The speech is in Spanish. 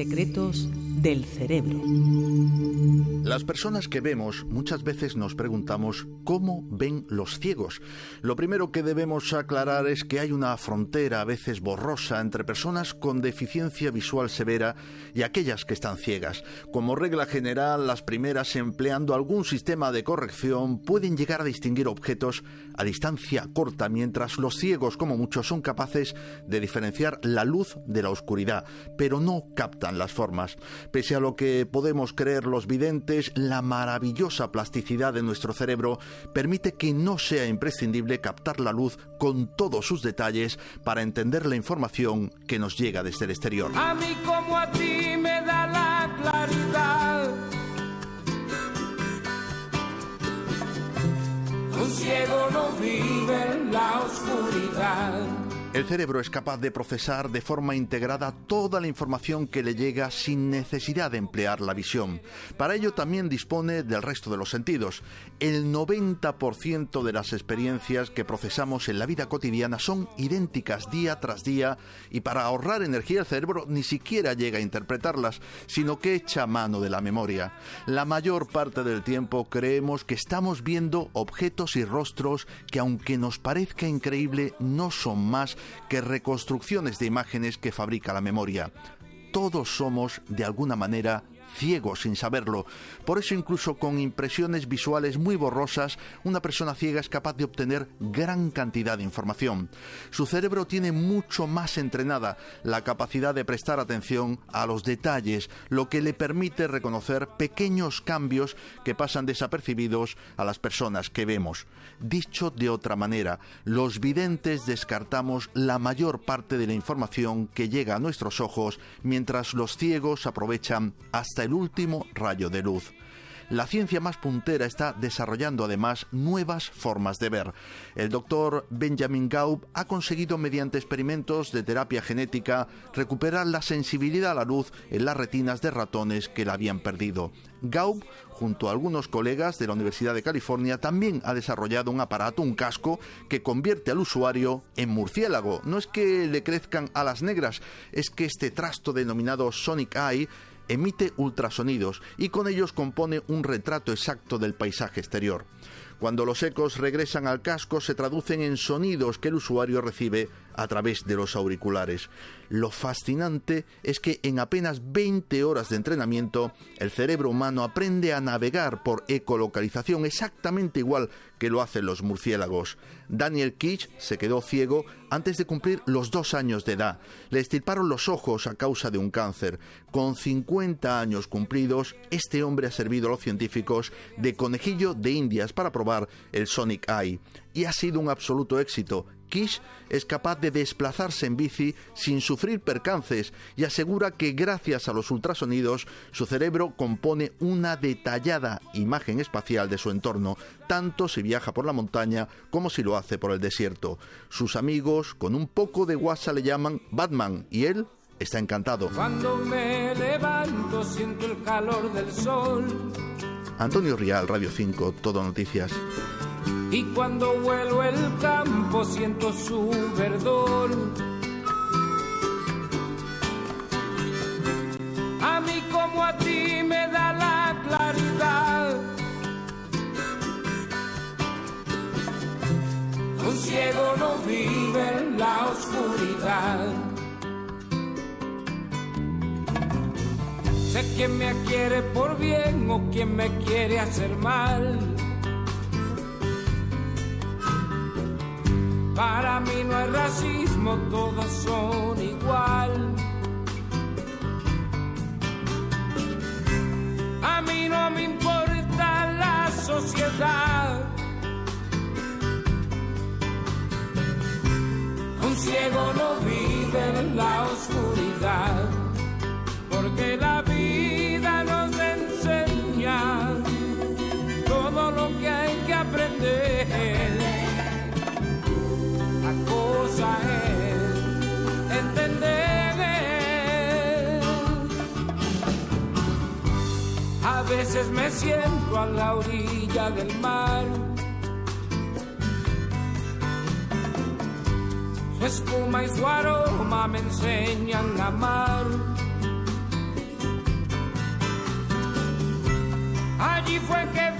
Secretos del cerebro. Las personas que vemos muchas veces nos preguntamos cómo ven los ciegos. Lo primero que debemos aclarar es que hay una frontera a veces borrosa entre personas con deficiencia visual severa y aquellas que están ciegas. Como regla general, las primeras empleando algún sistema de corrección pueden llegar a distinguir objetos a distancia corta, mientras los ciegos, como muchos, son capaces de diferenciar la luz de la oscuridad, pero no captan las formas. Pese a lo que podemos creer los videntes, la maravillosa plasticidad de nuestro cerebro permite que no sea imprescindible captar la luz con todos sus detalles para entender la información que nos llega desde el exterior. A mí como a ti me da la claridad. Ciego no vive. El cerebro es capaz de procesar de forma integrada toda la información que le llega sin necesidad de emplear la visión. Para ello también dispone del resto de los sentidos. El 90% de las experiencias que procesamos en la vida cotidiana son idénticas día tras día y para ahorrar energía el cerebro ni siquiera llega a interpretarlas, sino que echa mano de la memoria. La mayor parte del tiempo creemos que estamos viendo objetos y rostros que aunque nos parezca increíble no son más que reconstrucciones de imágenes que fabrica la memoria. Todos somos, de alguna manera, ciego sin saberlo. Por eso incluso con impresiones visuales muy borrosas, una persona ciega es capaz de obtener gran cantidad de información. Su cerebro tiene mucho más entrenada la capacidad de prestar atención a los detalles, lo que le permite reconocer pequeños cambios que pasan desapercibidos a las personas que vemos. Dicho de otra manera, los videntes descartamos la mayor parte de la información que llega a nuestros ojos, mientras los ciegos aprovechan hasta el último rayo de luz. La ciencia más puntera está desarrollando además nuevas formas de ver. El doctor Benjamin Gaub ha conseguido mediante experimentos de terapia genética recuperar la sensibilidad a la luz en las retinas de ratones que la habían perdido. Gaub, junto a algunos colegas de la Universidad de California, también ha desarrollado un aparato, un casco, que convierte al usuario en murciélago. No es que le crezcan alas negras, es que este trasto denominado Sonic Eye emite ultrasonidos y con ellos compone un retrato exacto del paisaje exterior. Cuando los ecos regresan al casco se traducen en sonidos que el usuario recibe a través de los auriculares. Lo fascinante es que en apenas 20 horas de entrenamiento el cerebro humano aprende a navegar por ecolocalización exactamente igual que lo hacen los murciélagos. Daniel Kitsch se quedó ciego antes de cumplir los dos años de edad. Le estirparon los ojos a causa de un cáncer. Con 50 años cumplidos, este hombre ha servido a los científicos de conejillo de indias para probar el Sonic Eye. Y ha sido un absoluto éxito. Kish es capaz de desplazarse en bici sin sufrir percances y asegura que gracias a los ultrasonidos su cerebro compone una detallada imagen espacial de su entorno, tanto si viaja por la montaña como si lo hace por el desierto. Sus amigos con un poco de guasa le llaman Batman y él está encantado. Cuando me levanto siento el calor del sol. Antonio Rial, Radio 5, Todo Noticias. Y cuando vuelo el campo siento su verdor. A mí como a ti me da la claridad. Un ciego no vive en la oscuridad. Sé quién me quiere por bien o quien me quiere hacer mal. Racismo, todos son igual. A mí no me importa la sociedad. Un ciego no vive en la oscuridad, veces me siento a la orilla del mar. Su espuma y su aroma me enseñan a amar. Allí fue que